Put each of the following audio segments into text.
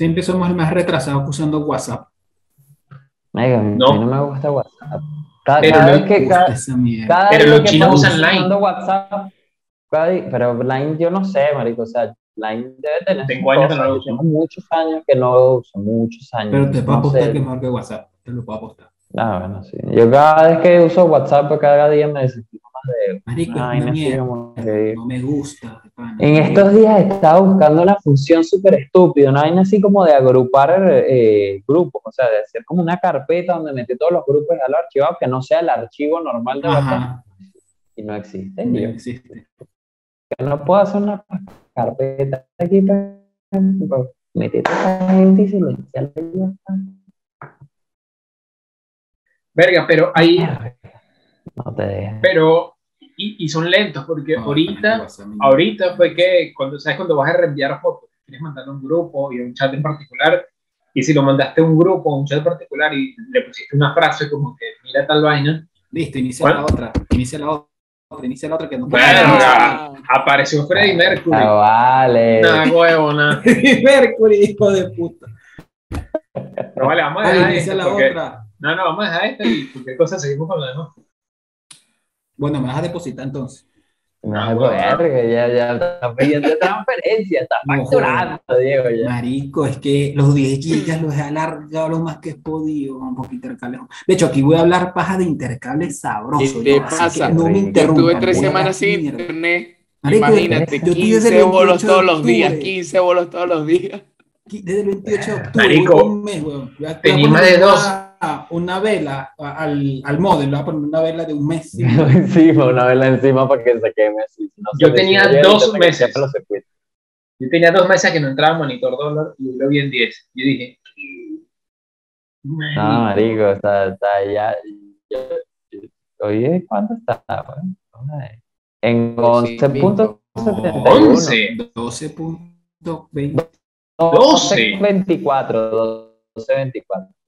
Siempre somos más retrasados usando WhatsApp. Marico, a mí No. no me gusta WhatsApp. Cada, Pero cada no vez que cada, cada Pero los que chinos usan Line. usando WhatsApp, pero Line yo no sé, marico, o sea, Line debe tener Tengo años que no lo uso. Muchos años que no lo uso, muchos años. Pero te puedo no apostar sé. que es mejor que WhatsApp. Te lo puedo apostar. Ah, bueno, sí. Yo cada vez que uso WhatsApp, pues, cada día me desespero más de Marico, mierda. que- No me gusta. pana. En estos días estaba buscando una función súper estúpida, una vaina así como de agrupar eh, grupos, o sea, de hacer como una carpeta donde meter todos los grupos a los archivados, que no sea el archivo normal de WhatsApp, Ajá. y no existe. No Y yo, existe. que no puedo hacer una carpeta aquí para, para meter a esta gente y silenciarla y. Verga, pero ahí, No te dejes. pero, y, y son lentos, porque No, ahorita, ahorita fue que, cuando, ¿sabes? Cuando vas a reenviar fotos, quieres mandar a un grupo y a un chat en particular, y si lo mandaste a un grupo, a un chat particular, y le pusiste una frase como que, mira tal vaina, Listo, inicia ¿Cuál? la otra. Inicia la otra. Inicia la otra que no Verga. apareció Freddie Mercury. Ah, vale. Nada, huevo, nada. Mercury, hijo de puta. Pero vale, vamos a dejar inicia esto, la porque- otra. No, no, vamos a dejar esto y cualquier cosa seguimos con la demás. Bueno, me vas a depositar entonces. No Ah, bueno. puede, ya, ya está pidiendo transferencia, está No, facturando, Diego, ya. Marico, es que los 10 gigas los he alargado lo más que he podido. Un poquito intercables. De hecho, aquí voy a hablar paja de intercables sabrosos. ¿Qué te ¿no? Así pasa? que no me interrumpan. tuve tres semanas sin mierda. internet. Marico, Imagínate, yo estoy desde el 15 bolos 28 de todos los días, octubre. 15 bolos todos los días. Desde el 28 de octubre. Marico, un mes, weón. Tenía más de dos. Una vela al, al modelo. Voy a poner una vela de un mes. sí. encima, una vela encima para que se queme así. si no Yo se tenía dos meses. Yo tenía dos meses que no entraba monitor dólar y lo vi en 10. Yo dije, No, marico, está, está ya. yo- yo- Oye, ¿cuánto está? Bueno. En Sí, 11.71. 11. 12.20. 12. 24, 12, 24. 24. 12. 12, 12, Sí, porque el 12.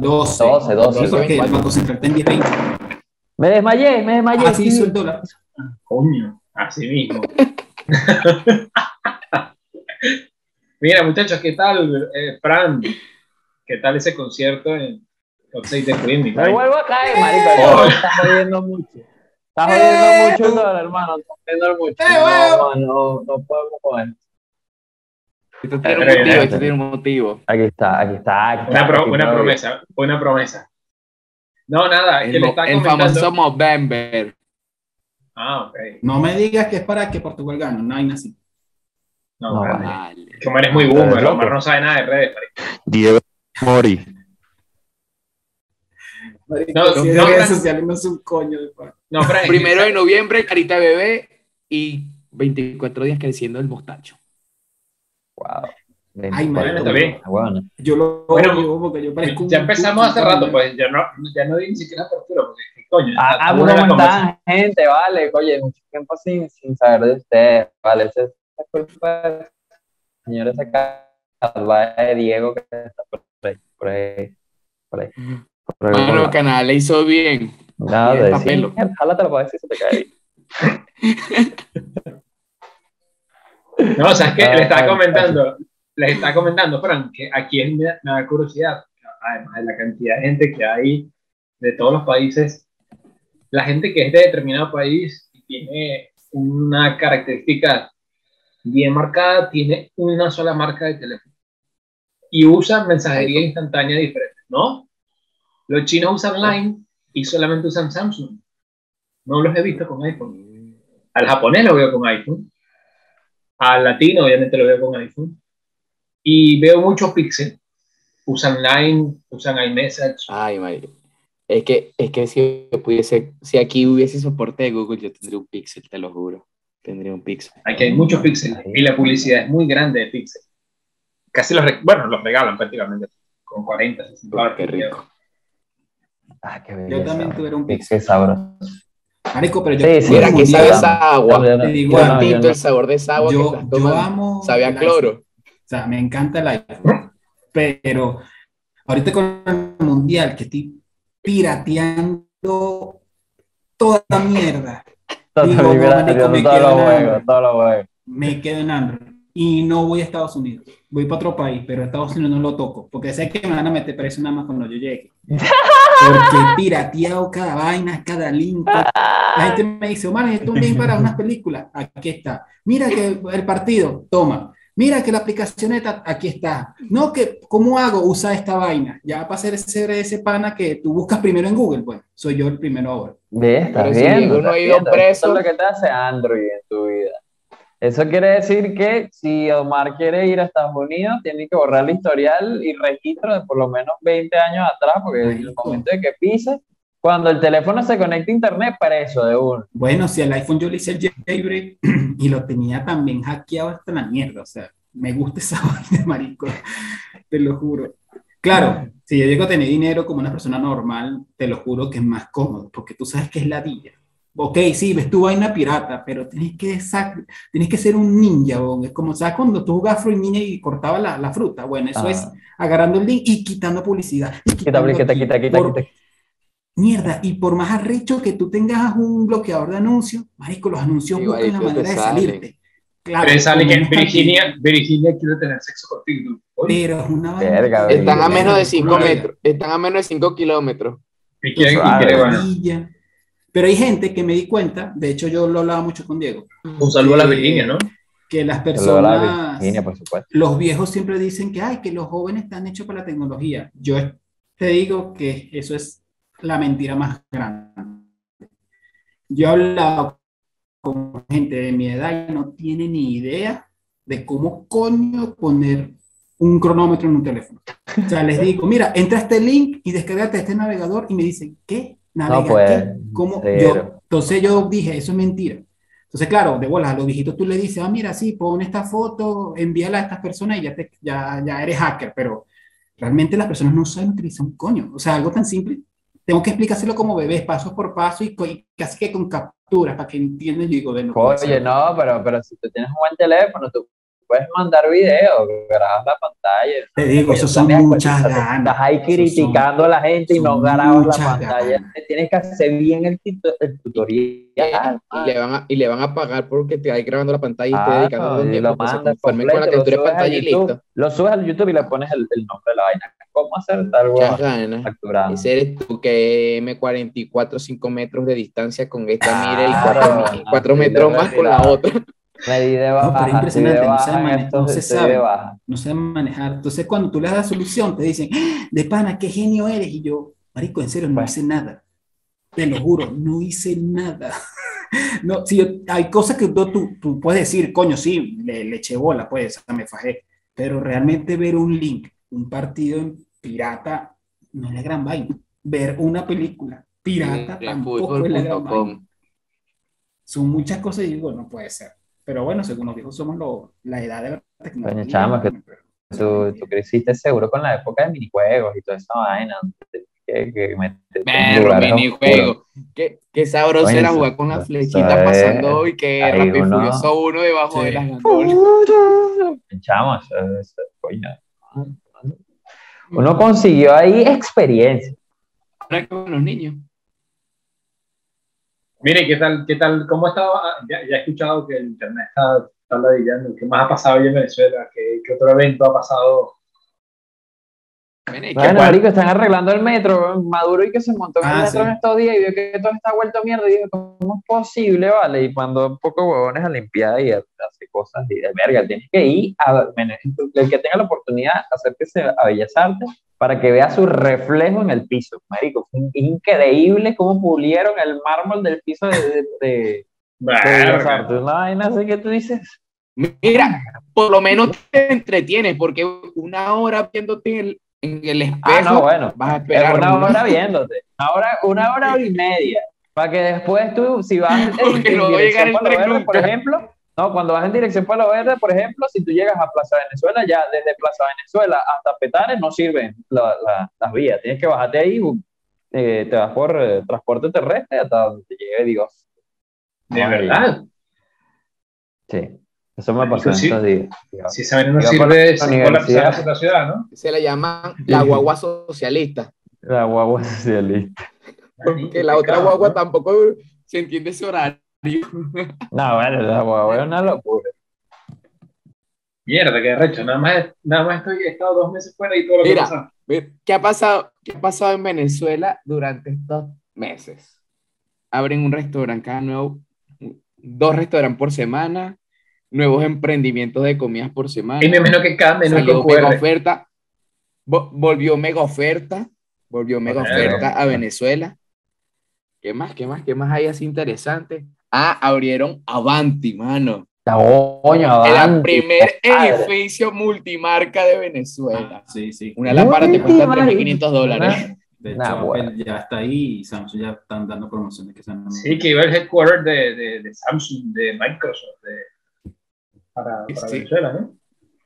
Banco Central está en 10, 20. Me desmayé, me desmayé. Así sí. hizo el dólar. coño, así mismo. Mira, muchachos, ¿qué tal, eh, Fran? ¿Qué tal ese concierto en Upstate de Queen? mi Me vuelvo a caer, marico. Oh. No, Está jodiendo mucho. Está jodiendo mucho el dólar, hermano. Está jodiendo mucho. No, no, no podemos con esto. Tiene un motivo, esto tiene un motivo. Aquí está, aquí está. Aquí Una, está, pro- aquí una está. promesa, una promesa. No, nada, es que El, le mo- está el comentando. famoso Movember. Ah, ok. No me digas que es para que Portugal gane. No hay así. No, No, vale. Vale. Que Omar es muy Pero boomer. Omar no sabe nada de redes. marico. Diego Mori. No, si no, redes sociales no es un coño de. No, Primero de noviembre, carita bebé y 24 días creciendo el mostacho. Wow. Ay. Está bien. Bueno, Yo lo Bueno, porque yo parezco ya empezamos hace rato, ¿no? pues ya no, ya no di ni siquiera apertura, porque ¿qué coño. Ah, ¿cómo conversación. están, gente? Vale, oye, mucho tiempo sin, sin saber de ustedes. Vale, esa es la culpa del señor de Diego que está por ahí, por ahí, por ahí. Por ahí, por Bueno, canal, le hizo bien. No, y de papel. sí, jálate la puedes decir, se te cae. No, o sea, es que Ah, le estaba comentando, les estaba comentando, Fran, que aquí es, me da curiosidad, además de la cantidad de gente que hay de todos los países, la gente que es de determinado país y tiene una característica bien marcada, tiene una sola marca de teléfono y usa mensajería instantánea diferente, ¿no? Los chinos usan Line y solamente usan Samsung. No los he visto con iPhone. Al japonés lo veo con iPhone. Al latino, obviamente, lo veo con iPhone. Y veo muchos Pixel. Usan Line, usan iMessage. Ay, marico. Es que, es que si yo pudiese, si aquí hubiese soporte de Google, yo tendría un Pixel, te lo juro. Tendría un Pixel. Aquí hay muchos Pixel. Y la publicidad es muy grande de Pixel. Casi los, bueno, los regalan prácticamente. Con 40, 60 dólares. Qué rico. Ah, qué Yo belleza. también tuve un pixel. qué sabroso. Marico, pero yo. Sí, sí, Mira sí, que sabe esa agua. No- digo no- no- el sabor de esa agua que yo amo. Sabe a cloro. O sea, me encanta el iPhone. Pero ahorita con el mundial que estoy pirateando toda la mierda. Digo, me quedo en Android. Y no voy a Estados Unidos. Voy para otro país, pero a Estados Unidos no lo toco, porque sé que me van a meter preso nada más cuando yo llegue. Porque pirateado cada vaina, cada link. La gente me dice, Omar, necesito un link para unas películas. Aquí está. Mira que el partido, toma. Mira que la aplicación está, aquí está. No, que, ¿cómo hago? Usa esta vaina. Ya para ser ese, ese pana que tú buscas primero en Google, pues soy yo el primero ahora. Ve, estás Pero si viendo, uno ha ido preso- Eso es lo que te hace Android en tu vida. Eso quiere decir que si Omar quiere ir a Estados Unidos, tiene que borrar el historial y registro de por lo menos 20 años atrás, porque en el momento de que pise, cuando el teléfono se conecta a internet, preso de uno. Bueno, si al iPhone yo le hice el jailbreak y lo tenía también hackeado hasta la mierda, o sea, me gusta esa vaina, marico, te lo juro. Claro, si yo llego a tener dinero como una persona normal, te lo juro que es más cómodo, porque tú sabes que es ladilla. Ok, sí, ves tu vaina pirata, pero tienes que, tienes que ser un ninja. Es como, ¿sabes? Cuando tú jugabas Fruit Ninja y cortaba la, la fruta, bueno, eso Ah. es agarrando el link y quitando publicidad. y Quita, quitando quita, quita, quita, Por- quita. Mierda, y por más arrecho que tú tengas un bloqueador de anuncios, marico, los anuncios Sí, buscan la manera de salen. salirte. Claro, Pero sale que Virginia, Virginia quiere tener sexo contigo. Pero es una vaina Verga, Están a menos de Verga, 5 verga. metros. Están a menos de 5 kilómetros. y quiere, y Suave. Pero hay gente que me di cuenta, de hecho yo lo hablaba mucho con Diego, Un saludo a la Virginia, ¿no? que las personas, Virginia, por supuesto. los viejos siempre dicen que, ay, que los jóvenes están hechos para la tecnología. Yo te digo que eso es la mentira más grande. Yo he hablado con gente de mi edad y no tiene ni idea de cómo coño poner un cronómetro en un teléfono. O sea, les digo, mira, entra a este link y descargate este navegador y me dicen, ¿qué? ¿Navega pues, qué? ¿Cómo? cero. Yo, entonces yo dije, eso es mentira. Entonces, claro, de bolas, a los viejitos tú le dices, ah, mira, sí, pon esta foto, envíala a estas personas y ya, te, ya, ya eres hacker, pero realmente las personas no saben utilizar un coño. O sea, algo tan simple. Tengo que explicárselo como bebés, paso por paso y, y casi que con capturas para que entiendan. Yo digo, de no puede Oye, no, pero, pero si tú tienes un buen teléfono, tú puedes mandar video, grabas la pantalla. Te digo, eso son pues, muchas estás- ganas. Estás ahí criticando a la gente y no grabas la pantalla. ganas. Tienes que hacer bien el, el tutorial. Y le, van a, y le van a pagar porque te vayas grabando la pantalla y Ah, dedicando no, y lo mandas conformen con la completo, lo captura de pantalla y YouTube, listo. Lo subes al YouTube y le pones el, el nombre de la vaina. ¿Cómo hacer tal Muchas cosa? Ese eres tú que M44, 5 metros de distancia con esta mira y Claro, 4, así metros más con la otra. Me di de No, baja, pero estoy de impresionante, no se baja mane- estos, no se sabe. no saben manejar. Entonces, cuando tú le das la solución, te dicen, "Ah, de pana, qué genio eres. Y yo, marico, en serio, no Pues. hice nada. Te lo juro, no hice nada. No, si yo- hay cosas que tú, tú, tú puedes decir, coño, sí, le, le eché bola, pues, me fajé. Pero realmente ver un link, un partido en pirata, no es la gran vaina. Ver una película pirata tampoco es la gran vaina. Son muchas cosas y digo, no puede ser. Pero bueno, según nos dijo, somos lo- la edad de la tecnología. Coño, chamo, que Tú, tú creciste seguro con la época de minijuegos y toda esa vaina. Que, que lugares oscuros. minijuego. Qué, qué sabroso Coño, era jugar con la flechita es- pasando y que rápido uno- furioso uno debajo Sí. de las gandolas. Eso- coño. Uno consiguió ahí experiencia. Ahora con los niños. Mire, ¿qué tal, qué tal, cómo estaba? Ah, Ya, ya he escuchado que el internet está, está ladillando. ¿Qué más ha pasado hoy en Venezuela? ¿Qué, qué otro evento ha pasado? Que Bueno, marico, están arreglando el metro. Maduro y que se montó en el Ah, metro sí. en estos días y vio que todo está vuelto a mierda. Y dijo, ¿cómo es posible, vale? Y mandó un poco huevones a limpiar y a, hacer cosas. Y de verga, tienes que ir a. El que tenga la oportunidad, acérquese a Bellas Artes para que vea su reflejo en el piso. Marico, fue increíble cómo pulieron el mármol del piso de, de, de- de. Una vaina así que tú dices. Mira, por lo menos te entretienes, porque una hora viéndote en el, en el espejo, Ah, no, bueno. vas a Es esperar. una hora viéndote. Una hora, una hora y media. Para que después tú, si vas en, no llegar el por ejemplo, no, cuando vas en dirección Palo Verde, por ejemplo, si tú llegas a Plaza Venezuela, ya desde Plaza Venezuela hasta Petare no sirven la- la- las vías. Tienes que bajarte ahí, eh, te vas por eh, transporte terrestre hasta donde te llegue Dios. De Ay. verdad. Sí, eso me pasó en sí. estos días. Si esa no Iba por sirve, la universidad. ciudad, ¿no? Se la llaman la guagua socialista, La guagua socialista. porque la otra guagua ¿no? tampoco se entiende ese horario. No, bueno, la guagua es una locura. Mierda, qué recho. Nada más, nada más estoy, he estado dos meses fuera y todo lo que Mira. pasa. ¿Qué ha pasado, qué ha pasado en Venezuela durante estos meses? Abren un restaurante cada nuevo, dos restaurantes por semana, nuevos emprendimientos de comidas por semana. Y me imagino que cada menú Salió mega oferta, vo- volvió mega oferta, volvió mega Bueno. oferta a Venezuela. ¿Qué más? ¿Qué más? ¿Qué más hay así interesante? Ah, abrieron Avanti, mano. Coño, El avanti, primer padre. edificio multimarca de Venezuela. Ah, sí, sí. Una lámpara te cuesta Multimarca. 3.500 dólares. De hecho, Nah, Apple bueno. ya está ahí y Samsung ya están dando promociones que están Sí, que iba el headquarter de, de, de Samsung, de Microsoft, de, para, para Sí. Venezuela, ¿no?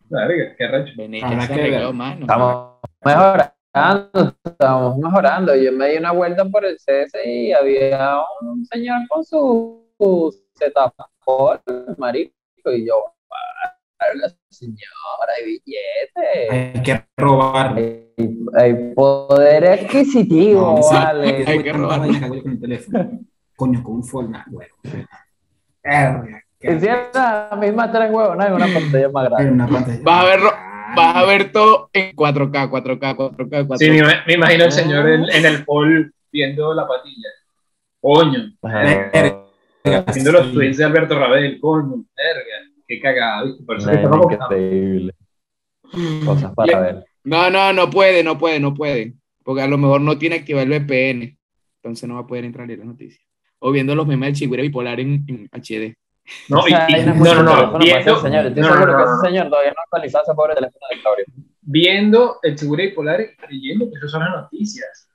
Verga, qué recho. Venezuela se arregló. Estamos mejorando, estamos mejorando. Yo me di una vuelta por el CS y había un señor con su, su setapol, marico, y yo, "Verga, señora, hay billetes. Hay que robar. Hay, hay poder adquisitivo, No, sí. vale. Hay Hay que robar. con el teléfono. Coño, con un Fortnite, güey. Hicieron las mismas tres huevos, ¿no? En una pantalla más grande. una pantalla. Vas a verlo- Vas a ver todo en 4K, 4K, 4K, 4K. Sí, me, me imagino el señor en, en el pole viendo la patilla. Coño, Verga, haciendo los tweets de Alberto Rabel, coño, verga, qué cagada, ¿viste? Por eso que qué contados. increíble. Cosas para ver. No, no, no puede, no puede, no puede. Porque a lo mejor no tiene activado el VPN. Entonces no va a poder entrar en las noticias. O viendo los memes del chigüire bipolar en, en HD. No, y- y- no, no, no, viendo, ese señor. Estoy no, no, seguro no, que no, ese señor todavía no actualizó ese pobre teléfono de Claudio. viendo el seguro bipolar y creyendo que esas son las noticias.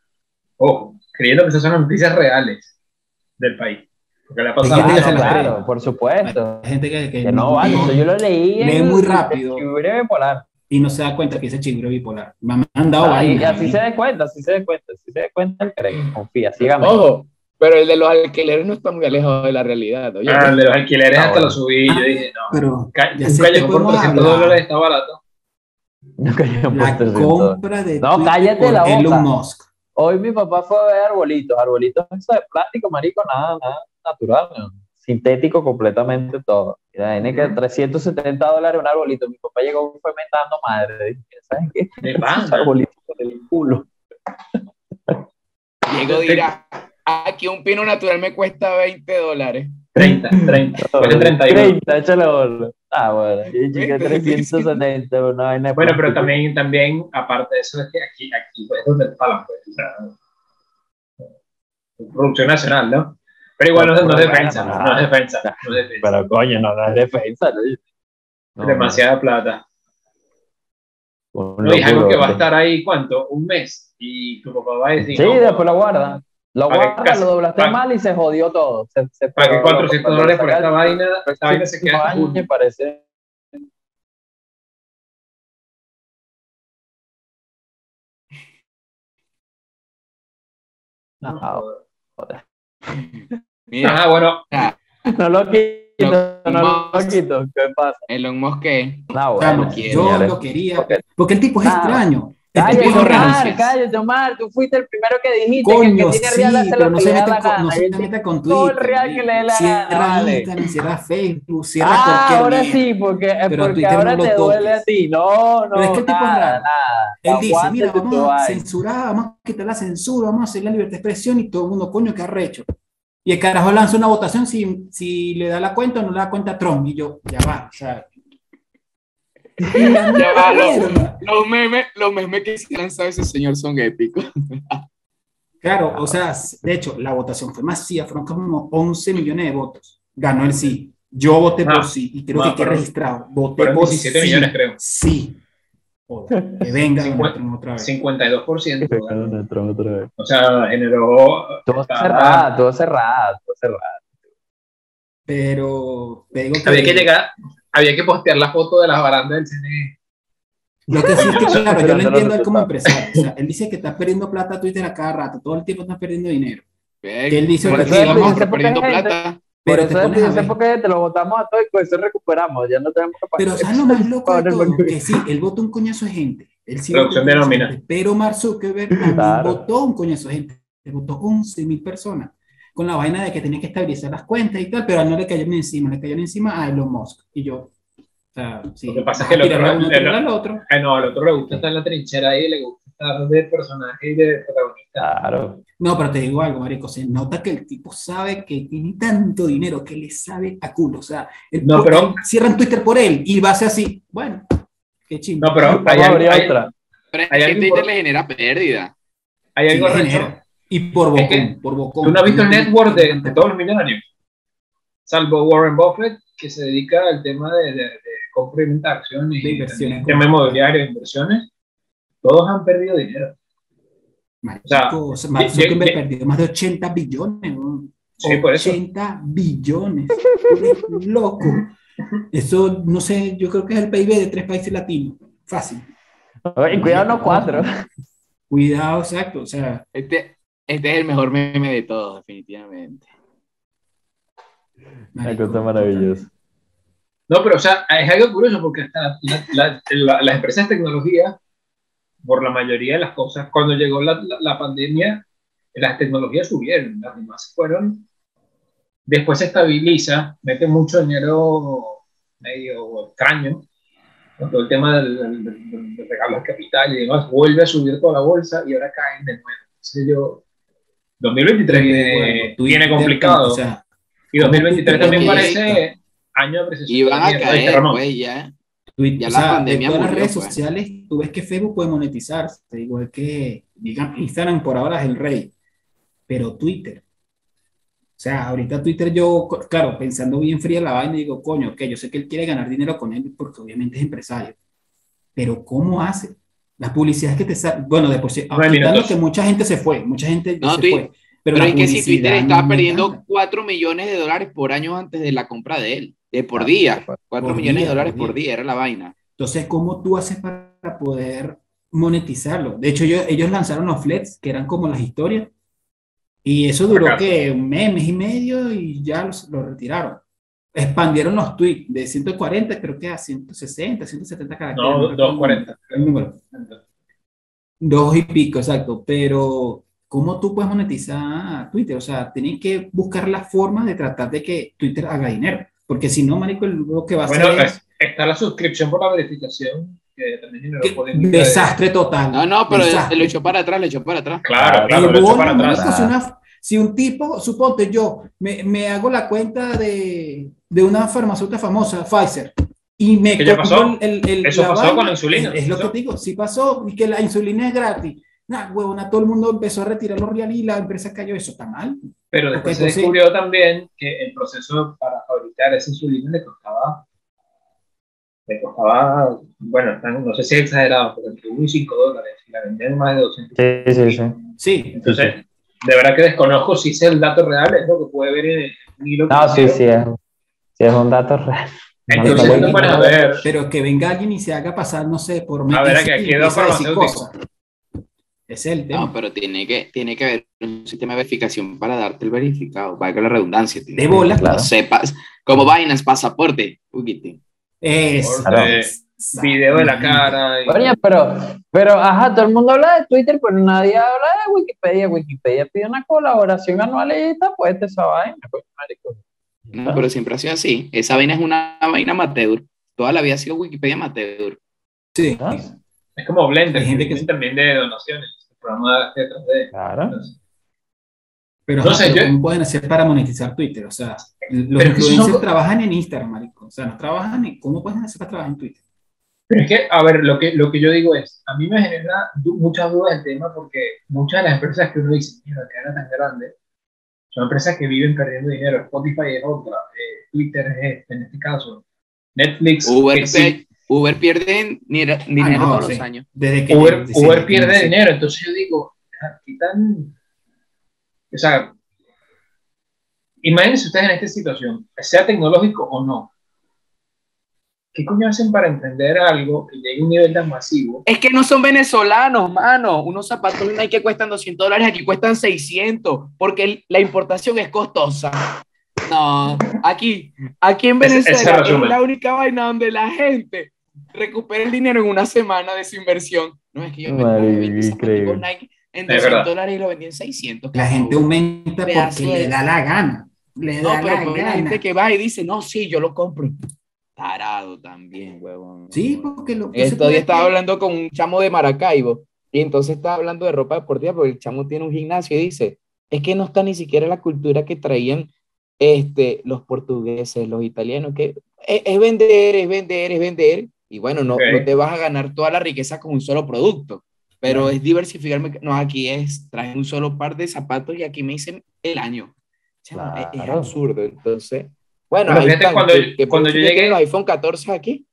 Ojo, creyendo que esas son las noticias reales del país. Porque le ha pasado Hay gente que claro, por supuesto. Hay gente que, que Que no vale, eso yo lo leí Lee en muy rápido. bipolar. y no se da cuenta que ese chigüiro es bipolar. Me han han dado Ah, y así ahí. se da cuenta, así se da cuenta, así se da cuenta el cree. Confía, sígame. Ojo, pero el de los alquileres no está muy alejado de la realidad. oye. Ah, el de los alquileres Ah, hasta bueno. lo subí. Yo dije, no. Pero ya un callejón por podemos 300 hablar. dólares está barato. He la compra de No, cállate la boca. Elon Musk. Hoy mi papá fue a ver arbolitos, arbolitos eso de plástico, marico, nada, nada natural, ¿no? sintético completamente todo. Tiene que 370 dólares un arbolito. Mi papá llegó y fue mentando madre. ¿sabes qué? Pana. arbolitos por el culo. Diego dirá, aquí un pino natural me cuesta 20 dólares. 30, 30. Cuesta 31. 30, échale. Ah, bueno. Y chica, 20, 370, una vaina de Bueno, pero plástico. también, también, aparte de eso, es que aquí, aquí pues, es donde palan, pues. O sea, producción nacional, ¿no? Pero igual no, no es defensa, no es defensa, no es defensa. Pero coño, no, no es defensa. ¿no? Demasiada plata. No, y es algo que va a estar ahí, ¿cuánto? Un mes. Y tu papá va a decir, Sí, después lo guarda. Lo guarda, lo doblaste para- mal y se jodió todo. Se, se ¿para qué pero 400 cuando dólares por esta el vaina? Esta vaina se queda año, me parece. No, joder. Mira, Ah, bueno, no lo quito, no lo quito. ¿Qué pasa? Elon Musk, ¿qué? No, bueno, yo señores. lo quería, porque el tipo es Ah, extraño. El Cállate, tipo es Omar, cállate, Omar. Tú fuiste el primero que dijiste que Coño, el que tiene sí, real hace pero lo no que se le da la con, no se mete con todo el Twitter. real que le dé la cierra gana, vale. Instagram, cierra Facebook, cierra Ah, cualquier ahora mierda. sí, porque, eh, Pero porque Twitter ahora no te duele toques. a ti. No, no, Pero es que el tipo es nada, raro. nada. Él dice, mira, vamos a censurar, vamos a quitar la censura, vamos a hacer la libertad de expresión y todo el mundo, coño, qué arrecho. Y el carajo lanza una votación si, si le da la cuenta o no le da cuenta a Trump. Y yo, ya va, o sea. Ya va, lo- Mierda. Los memes, los memes que se lanzado ese señor son épicos. Claro, o sea, de hecho, la votación fue masiva, fueron como 11 millones de votos. Ganó el sí. Yo voté Ah, por sí y creo ah, que quedé registrado. Voté por 17 sí. millones, creo. Sí. Joder, que venga Donald Trump otra vez. 52%. Otra, otra vez. O sea, generó. Todo está- cerrado, todo cerrado, todo cerrado. Pero te digo que, Había que llegar, había que postear la foto de las barandas del CNE. Lo que sí es que, claro, yo no entiendo él como empresario. O sea, él dice que está perdiendo plata a Twitter a cada rato, todo el tiempo está perdiendo dinero. Que él dice que dice porque perdiendo plata. Pero Por te eso pones a dice ver. porque te lo votamos a todo y con eso recuperamos. Ya no tenemos que pagar. Pero ¿sabes lo más loco de todo? Que sí, él votó un coñazo de gente. Él sí Producción de nómina. Pero Mark Zuckerberg Claro. votó un coñazo de gente. Él votó 11 mil personas. Con la vaina de que tenía que estabilizar las cuentas y tal, pero a él no le cayó ni encima, le cayó encima a Elon Musk. Y yo, O sea, sí. Lo que pasa es que el otro- el- tirar al otro. Ah, no, al otro le gusta estar en la trinchera ahí, le gusta estar de personaje y de protagonista. Claro. No, pero te digo algo, marico, se nota que el tipo sabe que tiene tanto dinero que le sabe a culo, o sea, el No, pero- cierran Twitter por él y va a ser así, bueno, qué chingo. No, pero hay, algo- hay- otra. Pero Hay que algo Twitter impor- le genera pérdida. hay Sí, algo genera. Y por Es bocón, que por bocón. ¿Tú no has visto el network de, de todos los millonarios? Salvo Warren Buffett, que se dedica al tema de, de, de compra y venta de acciones De y inversiones. tema inmobiliario, de inversiones. Todos han perdido dinero. Marico, o sea, Mark perdió más de 80 billones, ¿no? Sí, por eso. 80 billones. Loco. Eso, no sé, yo creo que es el PIB de tres países latinos. Fácil. Oye, cuidado, no cuatro. Cuidado, exacto. O sea, Este, este es el mejor meme de todos, definitivamente. Una marico, cosa maravillosa. No, pero o sea, es algo curioso porque hasta la- la- la- las empresas de tecnología, por la mayoría de las cosas, cuando llegó la, la- la pandemia, las tecnologías subieron, las demás fueron. Después se estabiliza, mete mucho dinero medio extraño, con todo el tema del, del, del- del regalo de capital y demás, vuelve a subir toda la bolsa y ahora caen de nuevo. Entonces yo, 2023 viene, viene complicado. O sea, y 2023 también parece año de apreciación. Y van a de mierda, ¿viste, caer, Ramón? pues, ya. Twitter, Ya o la sea, pandemia de todas las murió, redes pues. sociales, tú ves que Facebook puede monetizarse, igual que, digamos, Instagram por ahora es el rey, pero Twitter. O sea, ahorita Twitter yo, claro, pensando bien fría la vaina, digo, coño, que yo sé que él quiere ganar dinero con él porque obviamente es empresario, pero ¿cómo hace? Las publicidades que te salen, bueno, de por sí, que mucha gente se fue, mucha gente No, se fue, pero, Pero es que si Twitter estaba perdiendo encanta. 4 millones de dólares por año antes de la compra de él, de por Ah, día. por- 4 por millones día, de dólares por por día. era la vaina. Entonces, ¿cómo tú haces para poder monetizarlo? De hecho, ellos, ellos lanzaron los flets, que eran como las historias, y eso duró que un mes, mes y medio, y ya los, los retiraron. Expandieron los tweets de 140, creo que a 160, 170 caracteres. No, recuerdo 240. El número. Dos y pico, exacto. Pero, ¿cómo tú puedes monetizar Twitter? O sea, tienen que buscar la forma de tratar de que Twitter haga dinero. Porque si no, marico, lo que va a Bueno, es es- está la suscripción por la verificación, que también generó que- polémica de- desastre total. No, no, pero Desastre. lo echó para atrás, lo echó para atrás. Claro, claro, El lo echó para atrás. marico, si, una- si un tipo, suponte yo, me, me hago la cuenta de, de una farmacéutica famosa, Pfizer, y me ¿Qué ya pasó? el- el- Eso pasó vaina, con la insulina, Es, es lo que digo, sí pasó, y que la insulina es gratis. Nah, huevona, todo el mundo empezó a retirar los reales y la empresa cayó. Eso está mal. Pero después se sí. descubrió también que el proceso para fabricar esa insulina le costaba, le costaba, bueno, no sé si es exagerado, pero entre 1 y 5 dólares, y la vendían más de 200. Sí, sí, sí. Sí, Entonces, de verdad que desconozco si ese es el dato real, es lo que puede ver en el hilo que No, sí, sí, es, sí es un dato real. Entonces, No, no, pones a no. ver, pero que venga alguien y se haga pasar, no sé, por A ver, y aquí hay dos farmacéuticos. Ese es el tema. No, pero tiene que, tiene que haber un sistema de verificación para darte el verificado, valga la redundancia. tiene De que- bola, claro. Sepas, como Binance, pasaporte. Uguiti. Es, es- video de la cara. y- Oye, pero, pero, ajá, todo el mundo habla de Twitter, pero nadie habla de Wikipedia. Wikipedia pide una colaboración anual y está puesta esa vaina. pues. No, pero siempre ha sido así. Esa vaina es una vaina amateur. Toda la vida ha sido Wikipedia amateur. Sí. Es como Blender, Hay gente que que- también de donaciones. El programa de 3D. Claro. Entonces, Pero, No sé, pero yo- ¿cómo pueden hacer para monetizar Twitter? O sea, los influencers son- trabajan en Instagram, marico. O sea, no trabajan en... ¿Cómo pueden hacer para trabajar en Twitter? Pero es que, a ver, lo que, lo que yo digo es, a mí me genera muchas dudas el tema porque muchas de las empresas que uno dice, mira, que era tan grande, son empresas que viven perdiendo dinero. Spotify es otra, eh, Twitter es este, en este caso. Netflix, Uber, que sí, Uber pierde dinero, dinero no, todos sí. los años. Desde que... Uber, pierde sí. dinero. Entonces yo digo, ah, ¿qué tan...? O sea, imagínense ustedes en esta situación, sea tecnológico o no. ¿Qué coño hacen para entender algo que llegue a un nivel tan masivo? Es que no son venezolanos, mano. Unos zapatos Nike que cuestan 200 dólares, aquí cuestan 600, porque la importación es costosa. No, aquí, aquí en Venezuela es la única vaina donde la gente recupera el dinero en una semana de su inversión. No es que yo me 20 zapatos increíble. Nike en Es 200 verdad. dólares y lo vendí en 600. La gente aumenta porque le da la gana. Le No, da pero la pues la gana. gente que va y dice, no, sí, yo lo compro. tarado también, huevón. Sí, porque lo que días estaba hablando con un chamo de Maracaibo y entonces estaba hablando de ropa deportiva porque el chamo tiene un gimnasio y dice, es que no está ni siquiera la cultura que traían este, los portugueses, los italianos, que es, es vender, es vender, es vender. Y bueno, no, Ok. no te vas a ganar toda la riqueza con un solo producto, pero Claro. es diversificarme. No, aquí es, traje un solo par de zapatos y aquí me dicen el año. Chamo, es- es, Claro. absurdo. Entonces, bueno, ahí cuando- que- que cuando yo llegué- los iPhone 14 aquí,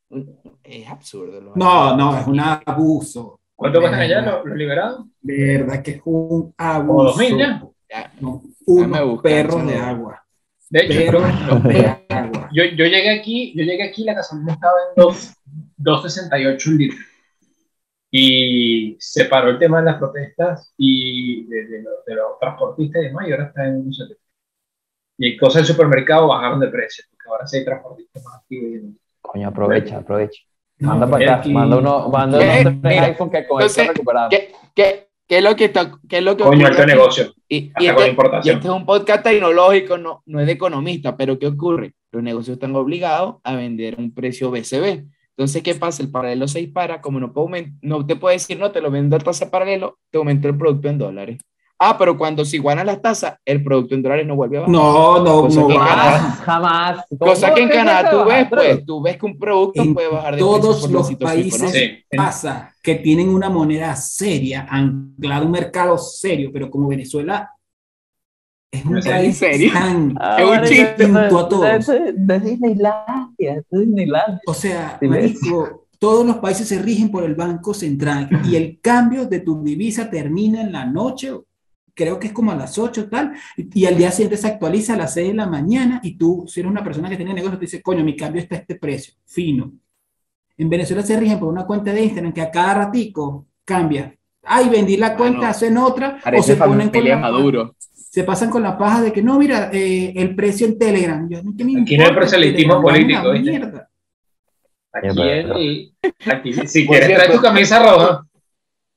es absurdo. los No, no, 14 es un abuso. ¿Cuánto cuestan allá los, los liberados? De verdad que es un abuso. Dos mil ya. Ya. No, unos perros de agua. De hecho, Perros de agua. yo, yo llegué aquí, yo llegué aquí, la gasolina estaba en dos- 2.68 el litro. Y se paró el tema de las protestas y de, de los, de los transportistas y demás, y ahora está en un 70. Y cosas del supermercado bajaron de precio, porque ahora sí hay transportistas más activos. y- Coño, aprovecha, aprovecha. No, Manda pero para acá, aquí- manda uno, manda tres Mira, iPhone que con entonces, recuperamos. ¿Qué, qué, qué es lo que está, qué es lo que Coño, este negocio, Y, y con este, y importación. este es un podcast tecnológico, no, no es de economista, pero ¿qué ocurre? Los negocios están obligados a vender a un precio BCB. Entonces, ¿qué pasa? El paralelo se dispara, como no, puedo no te puede decir, no, te lo vendo a tasa paralelo, te aumenta el producto en dólares. Ah, pero cuando se igualan las tasas, el producto en dólares no vuelve a bajar. No, no, Cosa no que. Jamás. Cosa ¿Cómo que en Canadá tú ves, pues, tú ves que un producto En puede bajar de todos por los países pasa que tienen una moneda seria, anclada a un mercado serio, pero como Venezuela es un ¿En país serio? tan... Ah, Es un chiste. Junto a todos. De Disneylandia, esto es Disneylandia. O sea, marico, todos los países se rigen por el Banco Central y el cambio de tu divisa termina en la noche, creo que es como a las 8 tal, y al día siguiente se actualiza a las 6 de la mañana y tú, si eres una persona que tiene negocio, te dice, coño, mi cambio está a este precio, fino. En Venezuela se rigen por una cuenta de Instagram que a cada ratico cambia. Ay, vendí la cuenta, Bueno, hacen otra, o se ponen con la Maduro. Se pasan con la paja de que no, mira, eh, el precio en Telegram. Yo, ¿qué me Aquí no hay proselitismo político, mierda. Aquí, el, aquí si quieres traer cierto. tu camisa roja,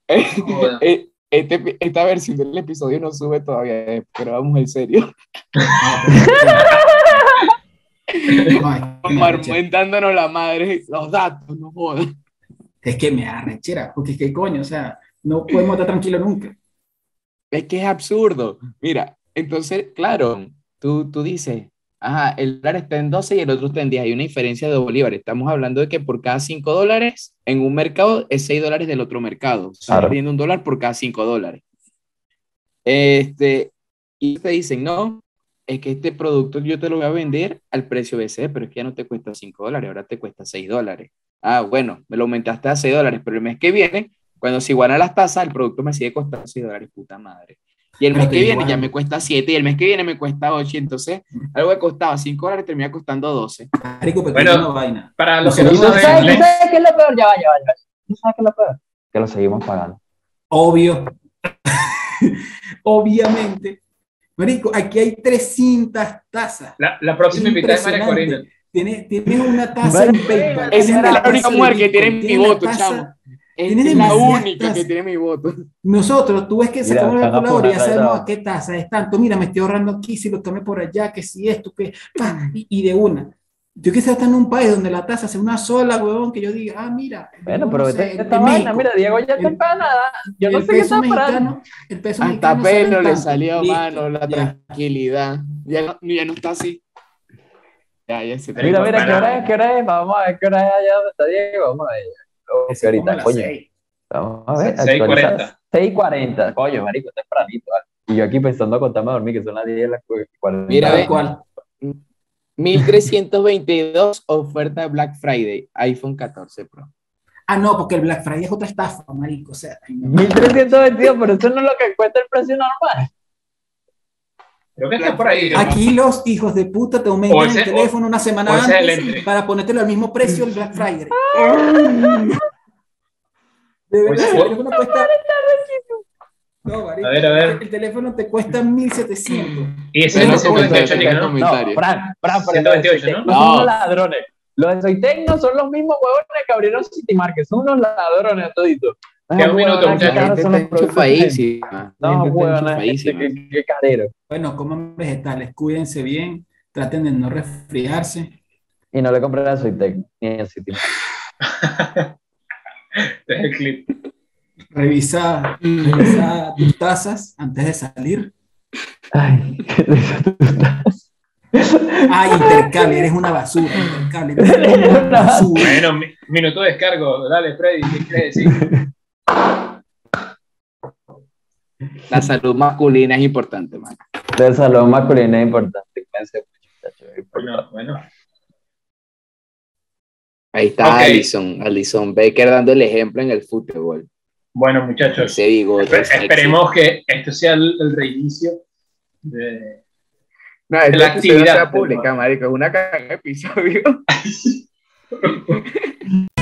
joda. Eh, este- esta versión del episodio no sube todavía, eh, pero vamos en serio. Argumentándonos la madre, los datos, no jodas. Es que me arrechera, porque es que coño, o sea, no podemos estar tranquilos nunca. Es que es absurdo. Mira, entonces, claro, tú, tú dices, ajá, el dólar está en 12 y el otro está en 10. Hay una diferencia de bolívares. Estamos hablando de que por cada 5 dólares en un mercado es 6 dólares del otro mercado. Sea, Claro. perdiendo un dólar por cada 5 dólares. Este, y te dicen, no, es que este producto yo te lo voy a vender al precio BC, pero es que ya no te cuesta 5 dólares, ahora te cuesta 6 dólares. Ah, bueno, me lo aumentaste a 6 dólares, pero el mes que viene, cuando se igualan las tasas, el producto me sigue costando 6 dólares, puta madre. Y el Pero mes que viene ya me cuesta 7 y el mes que viene me cuesta 8. Entonces, algo que costaba 5 dólares termina costando 12. Marico, pero Bueno, es una vaina. para los que no ¿Tú sabes- saben, sabes, les- tú sabes qué es lo peor? Ya va, ya va, ya va. ¿Tú sabes qué es lo peor? Que lo seguimos pagando. Obvio. Obviamente. Marico, aquí hay 300 tazas. la, la próxima invitada es María Corina. Tienes, tienes una taza en PayPal. Esa es la única mujer que tiene Bitcoin, mi voto, chamo. Es la única que tiene mi voto. Nosotros, tú ves que sacamos la calculadora y ya sabemos a qué tasa es tanto. Mira, me estoy ahorrando aquí, si lo tomé por allá, que si esto, que. y, y de una. Yo quisiera estar en un país donde la tasa sea una sola, huevón, que yo diga, ah, mira. Bueno, pero no vete sé, a en esta vaina. México, Mira, Diego ya está en Canadá. Yo no sé qué está parando. el peso Hasta pelo le salió, Listo, mano, la ya. tranquilidad. Ya no, ya no está así. Ya, ya se Mira, Mira, ¿qué para- hora es? ¿Qué hora es? Vamos a ver qué hora es allá donde está Diego. Vamos a ver. Oh, Que que se ponga ahorita, a las coño. seis. Vamos a ver. 6:40. 6.40. Coño, marico, tempranito. ¿vale? Y yo aquí pensando contarme a dormir, que son las 10 de la 40. Mira, ve. cual. 1322 oferta de Black Friday, iPhone 14 Pro. Ah, no, porque el Black Friday es otra estafa, marico. O sea, ay, no. 1322, pero eso no es lo que cuesta el precio normal. Creo que está por ahí. ¿no? Aquí los hijos de puta te O aumentan ese- el teléfono una semana o es el antes para ponértelo al mismo precio el Black Friday. De O verdad, el teléfono cuesta. No, A ver, a ver. El teléfono te cuesta 1700. Y ese es no comenta- 128, dije, ¿no? No, Comentario. Fran, Fran, pero 128, los de ¿no? No. son unos ladrones. Los de Soitec no son los mismos huevones que abrieron City Market, son unos ladrones toditos. Queda un minuto, muchachos. No, huevona, enchufadísima. qué, carero. Bueno, coman vegetales, cuídense bien, traten de no resfriarse. Y no le compré a Soitec ni en City. Este es el clip. Revisa, revisa tus tazas antes de salir. Ay. Ay, Intercable, eres una basura. Intercable, eres una basura. Bueno, mi- minuto de descargo. Dale, Freddy, ¿qué quieres decir? La salud masculina es importante, man. De salud masculina es importante. Cuídense mucho, muchachos. es importante. Bueno, bueno. Ahí está Ok. Alison, Alison Baker dando el ejemplo en el fútbol. Bueno, muchachos. Ese bigote esperemos que esto sea el, el reinicio de. No, la actividad sea pública, marico, es una cagada de episodio.